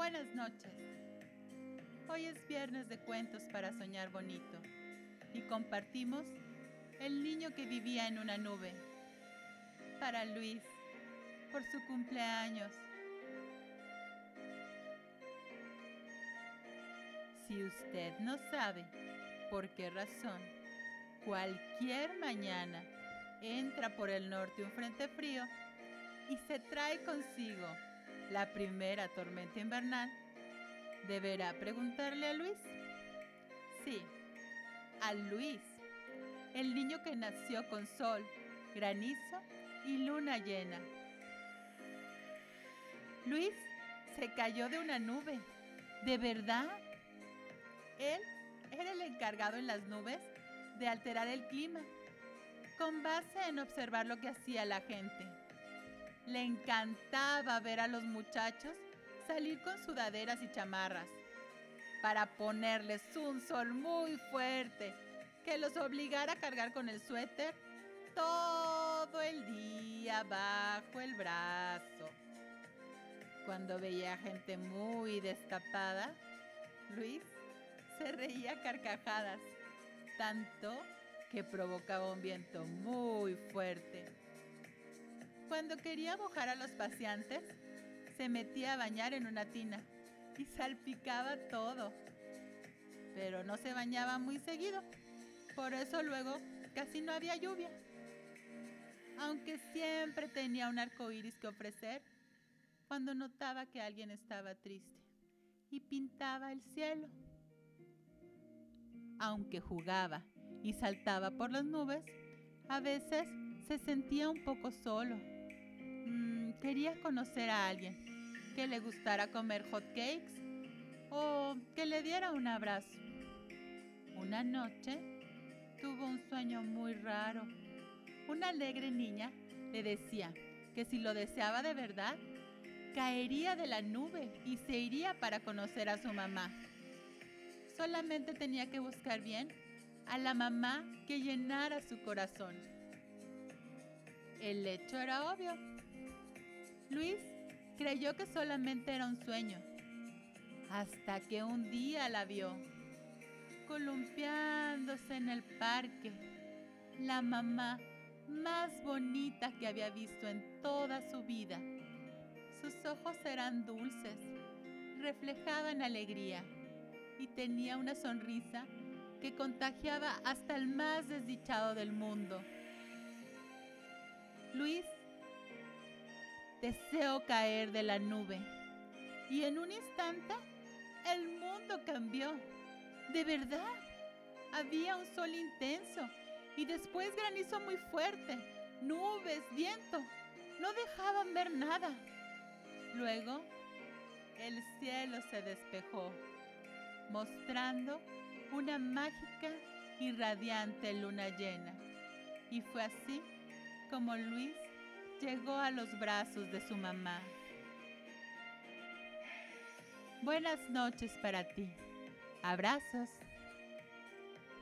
Buenas noches. Hoy es viernes de cuentos para soñar bonito y compartimos El niño que vivía en una nube. Para Luis, por su cumpleaños. Si usted no sabe por qué razón, cualquier mañana entra por el norte un frente frío y se trae consigo la primera tormenta invernal, deberá preguntarle a Luis. Sí, a Luis, el niño que nació con sol, granizo y luna llena. Luis se cayó de una nube. ¿De verdad? Él era el encargado en las nubes de alterar el clima, con base en observar lo que hacía la gente. Le encantaba ver a los muchachos salir con sudaderas y chamarras para ponerles un sol muy fuerte que los obligara a cargar con el suéter todo el día bajo el brazo. Cuando veía gente muy destapada, Luis se reía carcajadas, tanto que provocaba un viento muy fuerte. Cuando quería mojar a los paseantes, se metía a bañar en una tina y salpicaba todo. Pero no se bañaba muy seguido, por eso luego casi no había lluvia. Aunque siempre tenía un arco iris que ofrecer cuando notaba que alguien estaba triste y pintaba el cielo. Aunque jugaba y saltaba por las nubes, a veces se sentía un poco solo quería conocer a alguien que le gustara comer hot cakes o que le diera un abrazo. Una noche tuvo un sueño muy raro. Una alegre niña le decía que si lo deseaba de verdad, caería de la nube y se iría para conocer a su mamá. Solamente tenía que buscar bien a la mamá que llenara su corazón. El hecho era obvio. Luis creyó que solamente era un sueño, hasta que un día la vio, columpiándose en el parque, la mamá más bonita que había visto en toda su vida. Sus ojos eran dulces, reflejaban alegría y tenía una sonrisa que contagiaba hasta el más desdichado del mundo. Luis Deseo caer de la nube. Y en un instante, el mundo cambió. De verdad, había un sol intenso y después granizo muy fuerte, nubes, viento. No dejaban ver nada. Luego, el cielo se despejó, mostrando una mágica y radiante luna llena. Y fue así como Luis llegó a los brazos de su mamá. Buenas noches para ti. Abrazos.